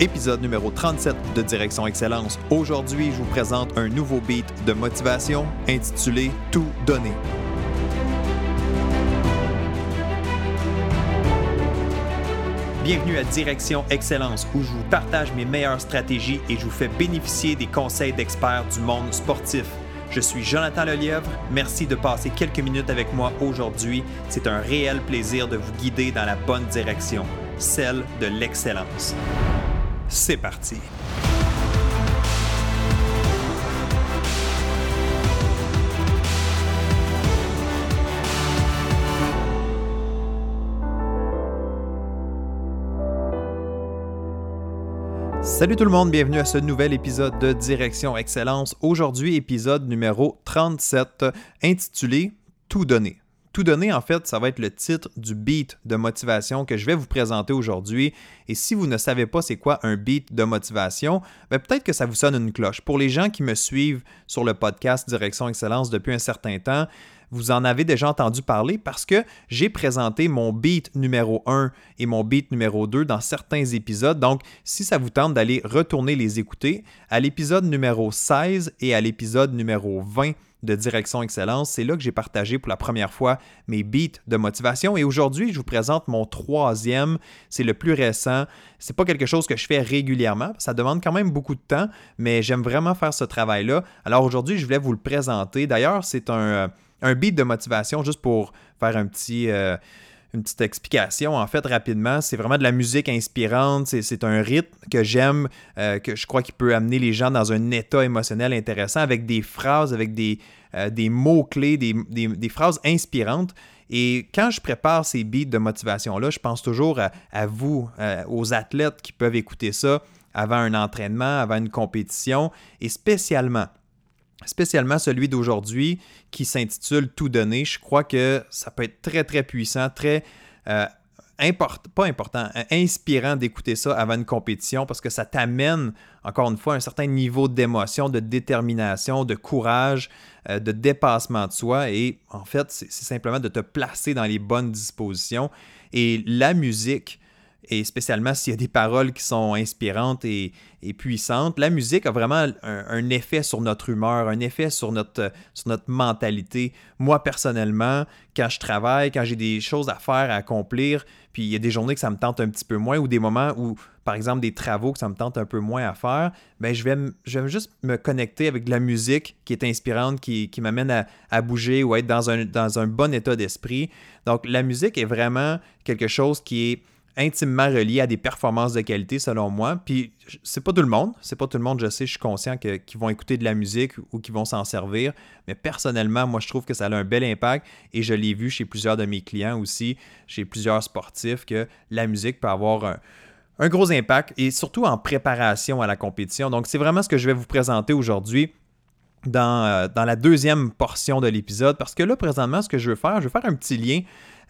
épisode numéro 37 de Direction Excellence. Aujourd'hui, je vous présente un nouveau beat de motivation intitulé Tout donner. Bienvenue à Direction Excellence où je vous partage mes meilleures stratégies et je vous fais bénéficier des conseils d'experts du monde sportif. Je suis Jonathan Lelièvre. Merci de passer quelques minutes avec moi aujourd'hui. C'est un réel plaisir de vous guider dans la bonne direction, celle de l'excellence. C'est parti. Salut tout le monde, bienvenue à ce nouvel épisode de Direction Excellence. Aujourd'hui, épisode numéro 37, intitulé Tout donner. Tout donner, en fait, ça va être le titre du beat de motivation que je vais vous présenter aujourd'hui. Et si vous ne savez pas c'est quoi un beat de motivation, ben peut-être que ça vous sonne une cloche. Pour les gens qui me suivent sur le podcast Direction Excellence depuis un certain temps, vous en avez déjà entendu parler parce que j'ai présenté mon beat numéro 1 et mon beat numéro 2 dans certains épisodes. Donc, si ça vous tente d'aller retourner les écouter, à l'épisode numéro 16 et à l'épisode numéro 20, de Direction Excellence. C'est là que j'ai partagé pour la première fois mes beats de motivation. Et aujourd'hui, je vous présente mon troisième. C'est le plus récent. C'est pas quelque chose que je fais régulièrement. Ça demande quand même beaucoup de temps, mais j'aime vraiment faire ce travail-là. Alors aujourd'hui, je voulais vous le présenter. D'ailleurs, c'est un, euh, un beat de motivation juste pour faire un petit. Euh, une petite explication. En fait, rapidement, c'est vraiment de la musique inspirante. C'est un rythme que j'aime, euh, que je crois qu'il peut amener les gens dans un état émotionnel intéressant avec des phrases, avec des, euh, mots-clés, des, des, phrases inspirantes. Et quand je prépare ces beats de motivation-là, je pense toujours à, vous, euh, aux athlètes qui peuvent écouter ça avant un entraînement, avant une compétition, et spécialement spécialement celui d'aujourd'hui qui s'intitule Tout donner. Je crois que ça peut être très, très puissant, très euh, pas important, euh, inspirant d'écouter ça avant une compétition parce que ça t'amène, encore une fois, un certain niveau d'émotion, de détermination, de courage, euh, de dépassement de soi. Et en fait, c'est simplement de te placer dans les bonnes dispositions. Et la musique, et spécialement s'il y a des paroles qui sont inspirantes et, puissantes, la musique a vraiment un, effet sur notre humeur, un effet sur notre, sur notre mentalité. Moi, personnellement, quand je travaille, quand j'ai des choses à faire, à accomplir, puis il y a des journées que ça me tente un petit peu moins ou des moments où, par exemple, des travaux que ça me tente un peu moins à faire, ben je vais, je vais juste me connecter avec de la musique qui est inspirante, qui, m'amène à, à, bouger ou à être dans un, dans un bon état d'esprit. Donc, la musique est vraiment quelque chose qui est intimement relié à des performances de qualité selon moi. Puis c'est pas tout le monde, c'est pas tout le monde, je sais, je suis conscient qu'ils vont écouter de la musique ou qu'ils vont s'en servir, mais personnellement, moi je trouve que ça a un bel impact et je l'ai vu chez plusieurs de mes clients aussi, chez plusieurs sportifs que la musique peut avoir un, gros impact et surtout en préparation à la compétition. Donc c'est vraiment ce que je vais vous présenter aujourd'hui. Dans, euh, dans la deuxième portion de l'épisode, parce que là, présentement, ce que je veux faire, je veux faire un petit lien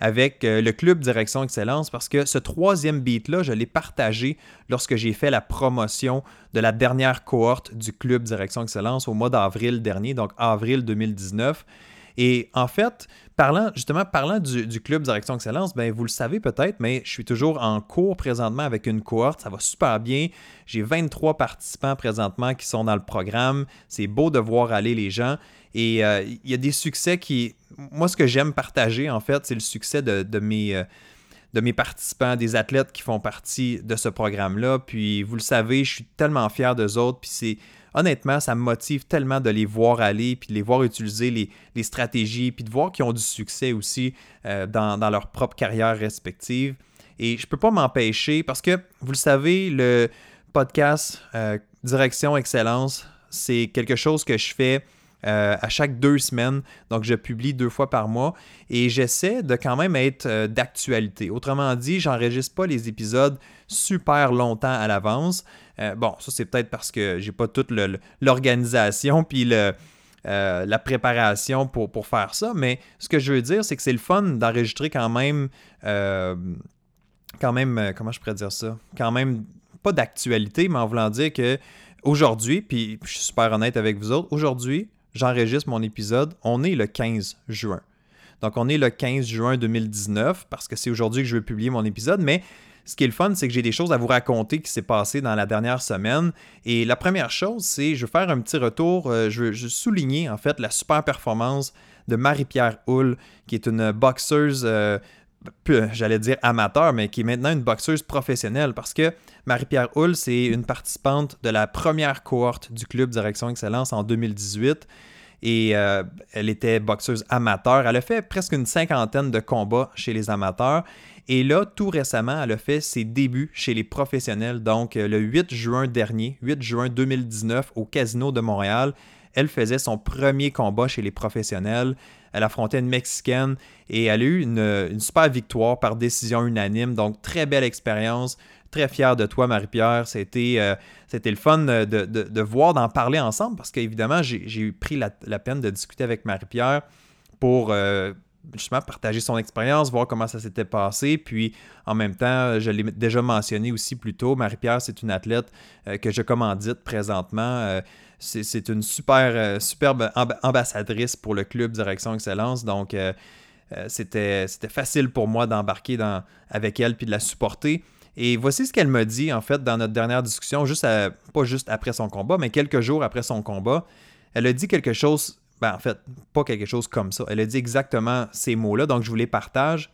avec euh, le club Direction Excellence parce que ce troisième beat-là, je l'ai partagé lorsque j'ai fait la promotion de la dernière cohorte du club Direction Excellence au mois d'avril dernier, donc avril 2019. Et en fait, parlant justement parlant du, club Direction Excellence, ben vous le savez peut-être, mais je suis toujours en cours présentement avec une cohorte. Ça va super bien. J'ai 23 participants présentement qui sont dans le programme. C'est beau de voir aller les gens. Et euh, il y a des succès qui. Moi, ce que j'aime partager, en fait, c'est le succès de, mes. Euh, de mes participants, des athlètes qui font partie de ce programme-là. Puis vous le savez, je suis tellement fier d'eux autres. Puis c'est honnêtement, ça me motive tellement de les voir aller, puis de les voir utiliser les, stratégies, puis de voir qu'ils ont du succès aussi euh, dans, leur propre carrière respective. Et je ne peux pas m'empêcher, parce que vous le savez, le podcast Direction Excellence, c'est quelque chose que je fais euh, à chaque deux semaines. Donc, je publie deux fois par mois et j'essaie de quand même être euh, d'actualité. Autrement dit, j'enregistre pas les épisodes super longtemps à l'avance. Euh, bon, ça c'est peut-être parce que j'ai pas toute l'organisation puis la préparation pour, pour, faire ça, mais ce que je veux dire, c'est que c'est le fun d'enregistrer quand même, quand même, comment je pourrais dire ça, quand même pas d'actualité, mais en voulant dire que aujourd'hui, puis je suis super honnête avec vous autres, aujourd'hui, j'enregistre mon épisode, on est le 15 juin. Donc, on est le 15 juin 2019 parce que c'est aujourd'hui que je vais publier mon épisode, mais ce qui est le fun, c'est que j'ai des choses à vous raconter qui s'est passé dans la dernière semaine. Et la première chose, c'est je vais faire un petit retour, euh, je, veux, souligner en fait la super performance de Marie-Pierre Hull, qui est une boxeuse, euh, j'allais dire amateur, mais qui est maintenant une boxeuse professionnelle parce que Marie-Pierre Hull, c'est une participante de la première cohorte du club Direction Excellence en 2018 et euh, elle était boxeuse amateur. Elle a fait presque une cinquantaine de combats chez les amateurs. Et là, tout récemment, elle a fait ses débuts chez les professionnels. Donc, euh, le 8 juin dernier, 8 juin 2019, au Casino de Montréal, elle faisait son premier combat chez les professionnels. Elle affrontait une Mexicaine et elle a eu une, super victoire par décision unanime. Donc, très belle expérience très fier de toi, Marie-Pierre. C'était, euh, le fun de, voir, d'en parler ensemble parce qu'évidemment, j'ai, pris la, peine de discuter avec Marie-Pierre pour euh, justement partager son expérience, voir comment ça s'était passé. Puis en même temps, je l'ai déjà mentionné aussi plus tôt, Marie-Pierre, c'est une athlète euh, que je commandite présentement. C'est, une super, superbe ambassadrice pour le club Direction Excellence. Donc, c'était, c'était facile pour moi d'embarquer avec elle puis de la supporter. Et voici ce qu'elle m'a dit, en fait, dans notre dernière discussion, pas juste après son combat, mais quelques jours après son combat. Elle a dit quelque chose, ben, en fait, pas quelque chose comme ça. Elle a dit exactement ces mots-là, donc je vous les partage.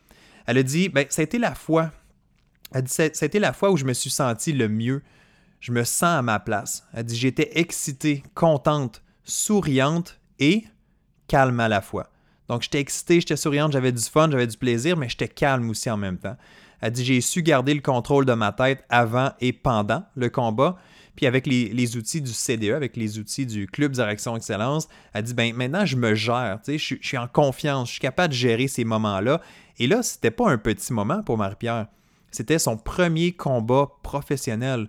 Elle a dit, ben, la fois, elle dit, ça a été la fois où je me suis senti le mieux. Je me sens à ma place. Elle dit, j'étais excitée, contente, souriante et calme à la fois. Donc, j'étais excitée, j'étais souriante, j'avais du fun, j'avais du plaisir, mais j'étais calme aussi en même temps. Elle dit J'ai su garder le contrôle de ma tête avant et pendant le combat. Puis avec les, outils du CDE, avec les outils du Club Direction Excellence, elle dit ben maintenant je me gère, je, je suis en confiance, je suis capable de gérer ces moments-là. Et là, c'était pas un petit moment pour Marie-Pierre. C'était son premier combat professionnel.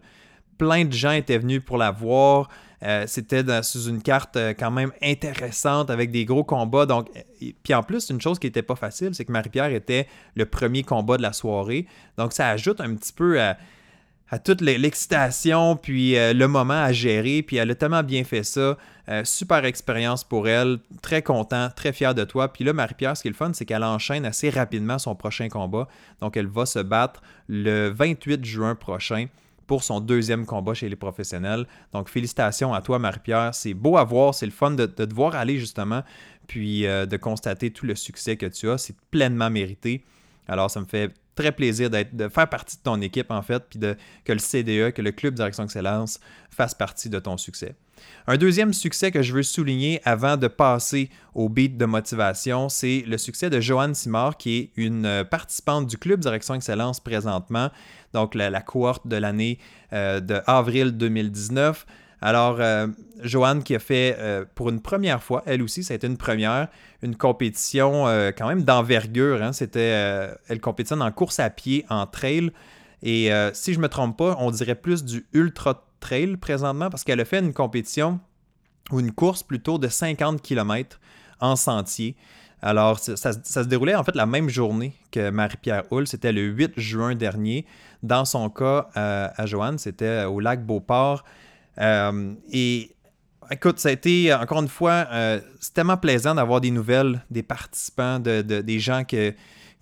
Plein de gens étaient venus pour la voir. Euh, c'était sous une carte euh, quand même intéressante avec des gros combats. Donc, puis en plus, une chose qui n'était pas facile, c'est que Marie-Pierre était le premier combat de la soirée. Donc, ça ajoute un petit peu à, toute l'excitation, puis euh, le moment à gérer. Puis elle a tellement bien fait ça. super expérience pour elle. Très content, très fier de toi. Puis là, Marie-Pierre, ce qui est le fun, c'est qu'elle enchaîne assez rapidement son prochain combat. Donc, elle va se battre le 28 juin prochain pour son deuxième combat chez les professionnels. Donc, félicitations à toi, Marie-Pierre. C'est beau à voir, c'est le fun de, te voir aller justement, puis euh, de constater tout le succès que tu as. C'est pleinement mérité. Alors, ça me fait très plaisir de faire partie de ton équipe, en fait, puis de, que le CDE, que le Club Direction Excellence fasse partie de ton succès. Un deuxième succès que je veux souligner avant de passer au beat de motivation, c'est le succès de Joanne Simard, qui est une euh, participante du Club Direction Excellence présentement, donc la, cohorte de l'année euh, de avril 2019. Alors, euh, Joanne qui a fait pour une première fois, elle aussi, ça a été une première, une compétition quand même d'envergure. Hein. C'était, elle compétitionne en course à pied, en trail. Et si je ne me trompe pas, on dirait plus du ultra trail présentement parce qu'elle a fait une compétition ou une course plutôt de 50 km en sentier. Alors, ça, se déroulait en fait la même journée que Marie-Pierre Hull. C'était le 8 juin dernier. Dans son cas, euh, à Joanne, c'était au lac Beauport. Euh, et écoute, ça a été, encore une fois, euh, c'est tellement plaisant d'avoir des nouvelles des participants, de, des gens que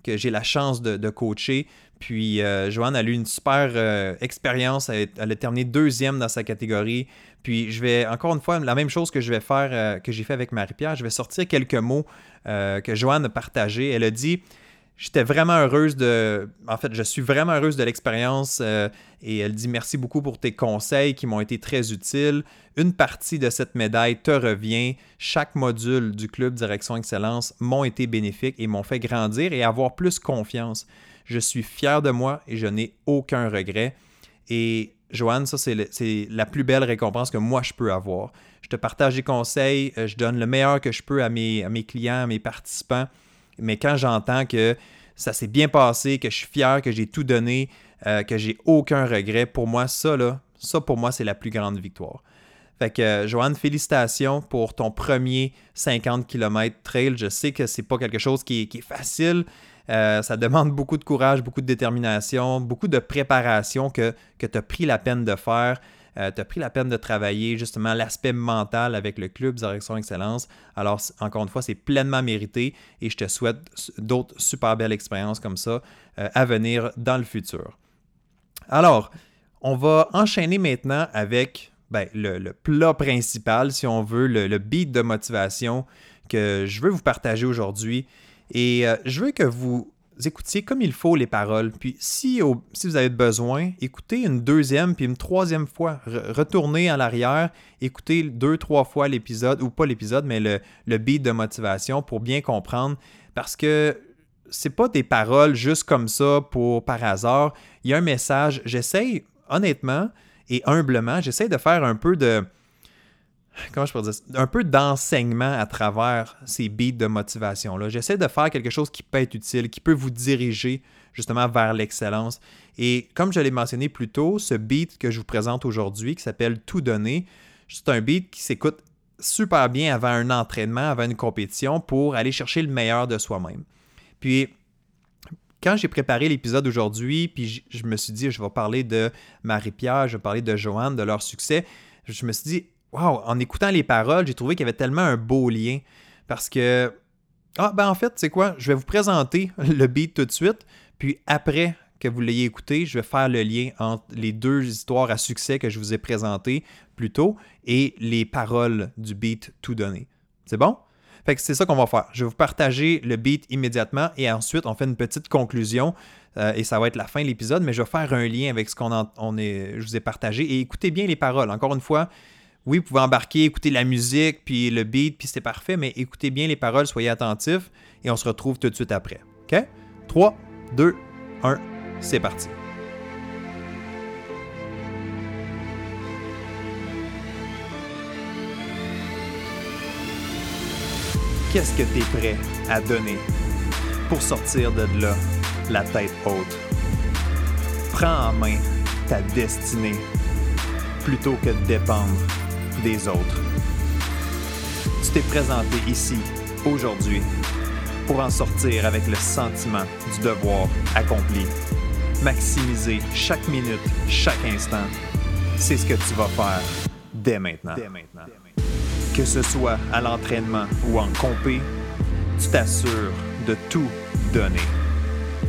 j'ai la chance de coacher. Puis euh, Joanne a eu une super euh, expérience. Elle, a terminé deuxième dans sa catégorie. Puis je vais, encore une fois, la même chose que je vais faire, euh, que j'ai fait avec Marie-Pierre, je vais sortir quelques mots que Joanne a partagés. Elle a dit J'étais vraiment heureuse de. En fait, je suis vraiment heureuse de l'expérience. et elle dit merci beaucoup pour tes conseils qui m'ont été très utiles. Une partie de cette médaille te revient. Chaque module du club Direction Excellence m'ont été bénéfiques et m'ont fait grandir et avoir plus confiance. Je suis fier de moi et je n'ai aucun regret. Et Joanne, ça, c'est la plus belle récompense que moi, je peux avoir. Je te partage des conseils, euh, je donne le meilleur que je peux à mes clients, à mes participants. Mais quand j'entends que ça s'est bien passé, que je suis fier, que j'ai tout donné, euh, que j'ai aucun regret, pour moi, ça, là, ça, pour moi, c'est la plus grande victoire. Fait que, euh, Joanne, félicitations pour ton premier 50 km trail. Je sais que c'est pas quelque chose qui est facile. Euh, ça demande beaucoup de courage, beaucoup de détermination, beaucoup de préparation que, que tu as pris la peine de faire. Euh, tu as pris la peine de travailler justement l'aspect mental avec le club Direction Excellence. Alors, encore une fois, c'est pleinement mérité et je te souhaite d'autres super belles expériences comme ça euh, à venir dans le futur. Alors, on va enchaîner maintenant avec ben, le, plat principal, si on veut, le, beat de motivation que je veux vous partager aujourd'hui. Et euh, je veux que vous écoutiez comme il faut les paroles. Puis si, vous avez besoin, écoutez une deuxième puis une troisième fois. retournez en arrière, écoutez deux, trois fois l'épisode, ou pas l'épisode, mais le, le beat de motivation pour bien comprendre. Parce que c'est pas des paroles juste comme ça pour par hasard. Il y a un message. J'essaye, honnêtement et humblement, j'essaie de faire un peu de. Comment je pourrais dire Un peu d'enseignement à travers ces beats de motivation-là. J'essaie de faire quelque chose qui peut être utile, qui peut vous diriger justement vers l'excellence. Et comme je l'ai mentionné plus tôt, ce beat que je vous présente aujourd'hui, qui s'appelle Tout donner, c'est un beat qui s'écoute super bien avant un entraînement, avant une compétition, pour aller chercher le meilleur de soi-même. Puis, quand j'ai préparé l'épisode aujourd'hui, puis je, me suis dit, je vais parler de Marie-Pierre, je vais parler de Joanne, de leur succès, je me suis dit, waouh, en écoutant les paroles, j'ai trouvé qu'il y avait tellement un beau lien. Parce que, ah, ben en fait, c'est quoi, je vais vous présenter le beat tout de suite, puis après que vous l'ayez écouté, je vais faire le lien entre les deux histoires à succès que je vous ai présentées plus tôt et les paroles du beat tout donné. C'est bon? Fait que c'est ça qu'on va faire. Je vais vous partager le beat immédiatement et ensuite on fait une petite conclusion euh, et ça va être la fin de l'épisode, mais je vais faire un lien avec ce qu'on je vous ai partagé et écoutez bien les paroles. Encore une fois, oui, vous pouvez embarquer, écouter la musique, puis le beat, puis c'est parfait, mais écoutez bien les paroles, soyez attentifs et on se retrouve tout de suite après. OK? 3, 2, 1, c'est parti. qu'est-ce que tu es prêt à donner pour sortir de là la tête haute? Prends en main ta destinée plutôt que de dépendre des autres. Tu t'es présenté ici, aujourd'hui, pour en sortir avec le sentiment du devoir accompli. Maximiser chaque minute, chaque instant, c'est ce que tu vas faire dès maintenant. Dès maintenant. Que ce soit à l'entraînement ou en compé, tu t'assures de tout donner.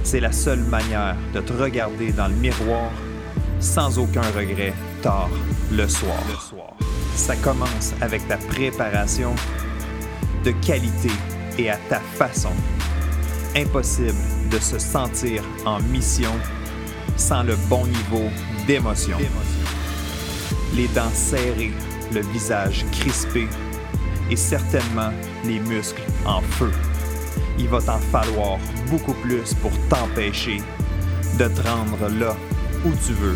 C'est la seule manière de te regarder dans le miroir sans aucun regret tard le soir. Le soir. Ça commence avec ta préparation de qualité et à ta façon. Impossible de se sentir en mission sans le bon niveau d'émotion. Les dents serrées le visage crispé et certainement les muscles en feu. Il va t'en falloir beaucoup plus pour t'empêcher de te rendre là où tu veux.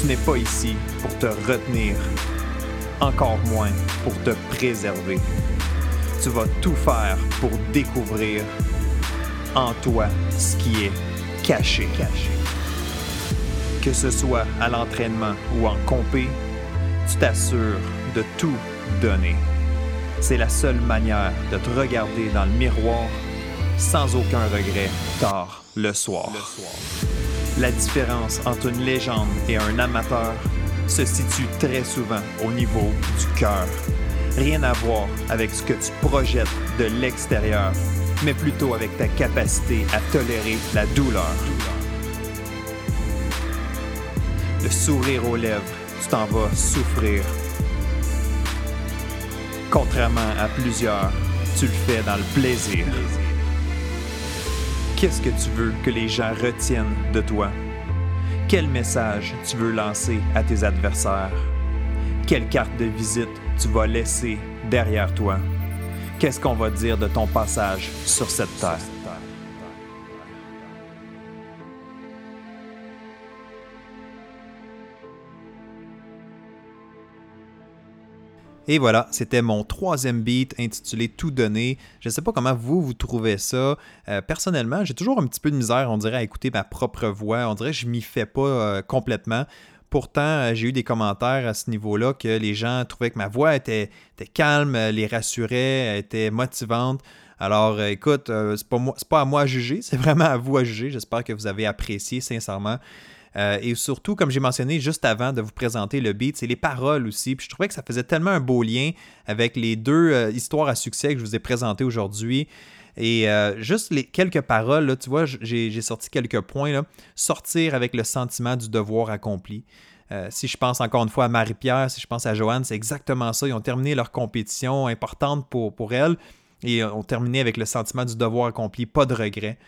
Tu n'es pas ici pour te retenir, encore moins pour te préserver. Tu vas tout faire pour découvrir en toi ce qui est caché. caché. Que ce soit à l'entraînement ou en compé, tu t'assures de tout donner. C'est la seule manière de te regarder dans le miroir sans aucun regret tard le soir. La différence entre une légende et un amateur se situe très souvent au niveau du cœur. Rien à voir avec ce que tu projettes de l'extérieur, mais plutôt avec ta capacité à tolérer la douleur. Le sourire aux lèvres tu t'en vas souffrir. Contrairement à plusieurs, tu le fais dans le plaisir. Qu'est-ce que tu veux que les gens retiennent de toi? Quel message tu veux lancer à tes adversaires? Quelle carte de visite tu vas laisser derrière toi? Qu'est-ce qu'on va dire de ton passage sur cette terre? Et voilà, c'était mon troisième beat intitulé Tout donner. Je ne sais pas comment vous, vous trouvez ça. Euh, personnellement, j'ai toujours un petit peu de misère, on dirait, à écouter ma propre voix. On dirait que je m'y fais pas euh, complètement. Pourtant, euh, j'ai eu des commentaires à ce niveau-là que les gens trouvaient que ma voix était, calme, les rassurait, était motivante. Alors, écoute, c'est pas, pas à moi à juger, c'est vraiment à vous à juger. J'espère que vous avez apprécié sincèrement. Euh, et surtout, comme j'ai mentionné juste avant de vous présenter le beat, c'est les paroles aussi. Puis je trouvais que ça faisait tellement un beau lien avec les deux euh, histoires à succès que je vous ai présentées aujourd'hui. Et euh, juste les quelques paroles, là, tu vois, j'ai sorti quelques points. Sortir avec le sentiment du devoir accompli. Euh, si je pense encore une fois à Marie-Pierre, si je pense à Joanne, c'est exactement ça. Ils ont terminé leur compétition importante pour, elles et ont terminé avec le sentiment du devoir accompli, pas de regret.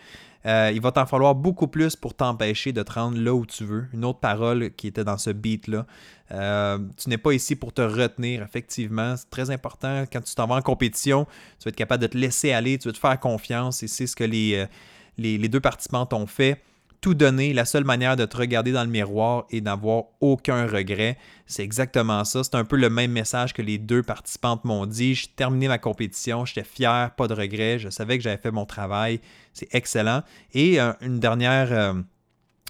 Euh, il va t'en falloir beaucoup plus pour t'empêcher de te rendre là où tu veux. Une autre parole qui était dans ce beat-là. Euh, tu n'es pas ici pour te retenir, effectivement. C'est très important. Quand tu t'en vas en compétition, tu vas être capable de te laisser aller, tu vas te faire confiance et c'est ce que les deux participants ont fait tout donner, la seule manière de te regarder dans le miroir et d'avoir aucun regret. C'est exactement ça. C'est un peu le même message que les deux participantes m'ont dit. J'ai terminé ma compétition, j'étais fier, pas de regret, je savais que j'avais fait mon travail. C'est excellent. Et euh, une dernière... Euh,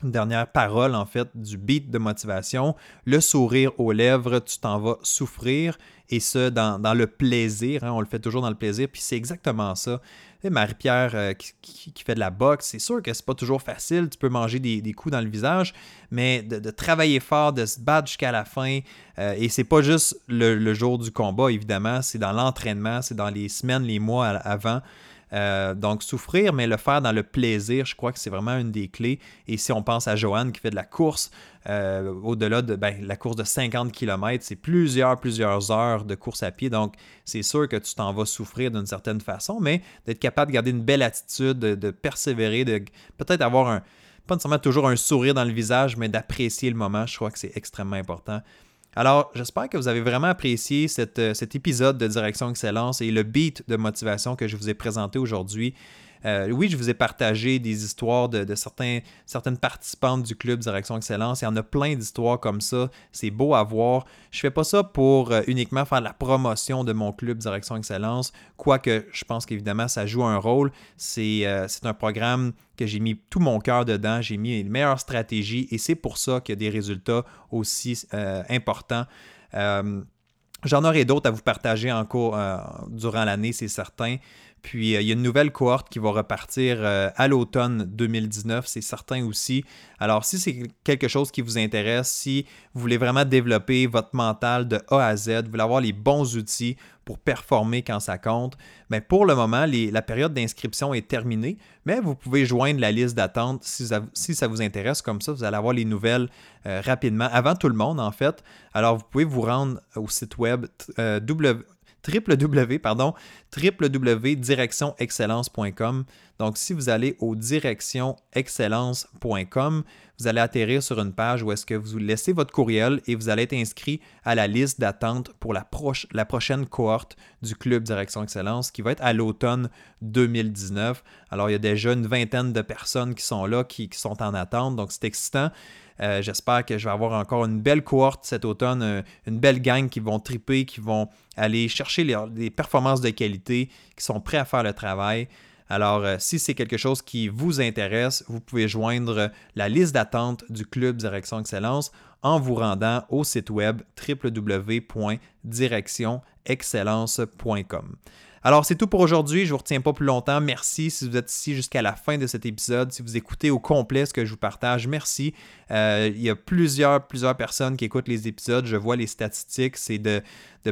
dernière parole en fait du beat de motivation, le sourire aux lèvres, tu t'en vas souffrir et ce dans, le plaisir, hein. on le fait toujours dans le plaisir, puis c'est exactement ça. Marie-Pierre euh, qui, fait de la boxe, c'est sûr que c'est pas toujours facile, tu peux manger des, coups dans le visage, mais de, travailler fort, de se battre jusqu'à la fin, euh, et c'est pas juste le, jour du combat, évidemment, c'est dans l'entraînement, c'est dans les semaines, les mois avant. Euh, donc, souffrir, mais le faire dans le plaisir, je crois que c'est vraiment une des clés. Et si on pense à Joanne qui fait de la course, euh, au-delà de ben, la course de 50 km, c'est plusieurs, plusieurs heures de course à pied. Donc, c'est sûr que tu t'en vas souffrir d'une certaine façon, mais d'être capable de garder une belle attitude, de, persévérer, de peut-être avoir un, pas nécessairement toujours un sourire dans le visage, mais d'apprécier le moment, je crois que c'est extrêmement important. Alors, j'espère que vous avez vraiment apprécié euh, cet épisode de Direction Excellence et le beat de motivation que je vous ai présenté aujourd'hui. Euh, oui, je vous ai partagé des histoires de, certaines participantes du club Direction Excellence. Il y en a plein d'histoires comme ça. C'est beau à voir. Je fais pas ça pour euh, uniquement faire la promotion de mon club Direction Excellence, quoique je pense qu'évidemment ça joue un rôle. C'est euh, un programme que j'ai mis tout mon cœur dedans. J'ai mis les meilleures stratégies et c'est pour ça qu'il y a des résultats aussi importants. J'en aurai d'autres à vous partager en cours durant l'année, c'est certain. Puis euh, il y a une nouvelle cohorte qui va repartir euh, à l'automne 2019, c'est certain aussi. Alors si c'est quelque chose qui vous intéresse, si vous voulez vraiment développer votre mental de A à Z, vous voulez avoir les bons outils pour performer quand ça compte, mais ben, pour le moment, la période d'inscription est terminée, mais vous pouvez joindre la liste d'attente si, ça vous intéresse. Comme ça, vous allez avoir les nouvelles euh, rapidement, avant tout le monde en fait. Alors vous pouvez vous rendre au site web w www, pardon, www.directionexcellence.com. Donc, si vous allez au directionexcellence.com, vous allez atterrir sur une page où est-ce que vous laissez votre courriel et vous allez être inscrit à la liste d'attente pour la, prochaine cohorte du Club Direction Excellence qui va être à l'automne 2019. Alors, il y a déjà une vingtaine de personnes qui sont là, qui, qui sont en attente, donc c'est excitant. Euh, j'espère que je vais avoir encore une belle cohorte cet automne, euh, une belle gang qui vont triper, qui vont aller chercher les, performances de qualité, qui sont prêts à faire le travail. Alors, euh, si c'est quelque chose qui vous intéresse, vous pouvez joindre la liste d'attente du Club Direction Excellence en vous rendant au site web www.directionexcellence.com. Alors, c'est tout pour aujourd'hui. Je ne vous retiens pas plus longtemps. Merci si vous êtes ici jusqu'à la fin de cet épisode. Si vous écoutez au complet ce que je vous partage, merci. Euh, il y a plusieurs, plusieurs personnes qui écoutent les épisodes. Je vois les statistiques. C'est de,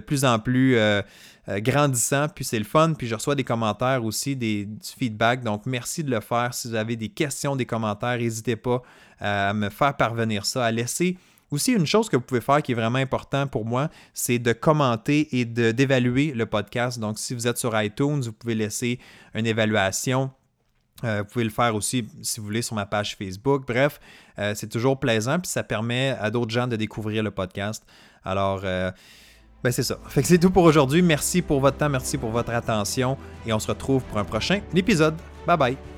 plus en plus euh, euh, grandissant. Puis c'est le fun. Puis je reçois des commentaires aussi, des, du feedback. Donc, merci de le faire. Si vous avez des questions, des commentaires, n'hésitez pas à me faire parvenir ça, à laisser aussi, une chose que vous pouvez faire qui est vraiment important pour moi, c'est de commenter et d'évaluer le podcast. Donc, si vous êtes sur iTunes, vous pouvez laisser une évaluation. Euh, vous pouvez le faire aussi, si vous voulez, sur ma page Facebook. Bref, euh, c'est toujours plaisant, puis ça permet à d'autres gens de découvrir le podcast. Alors, euh, ben c'est ça. Fait que c'est tout pour aujourd'hui. Merci pour votre temps, merci pour votre attention, et on se retrouve pour un prochain épisode. Bye bye.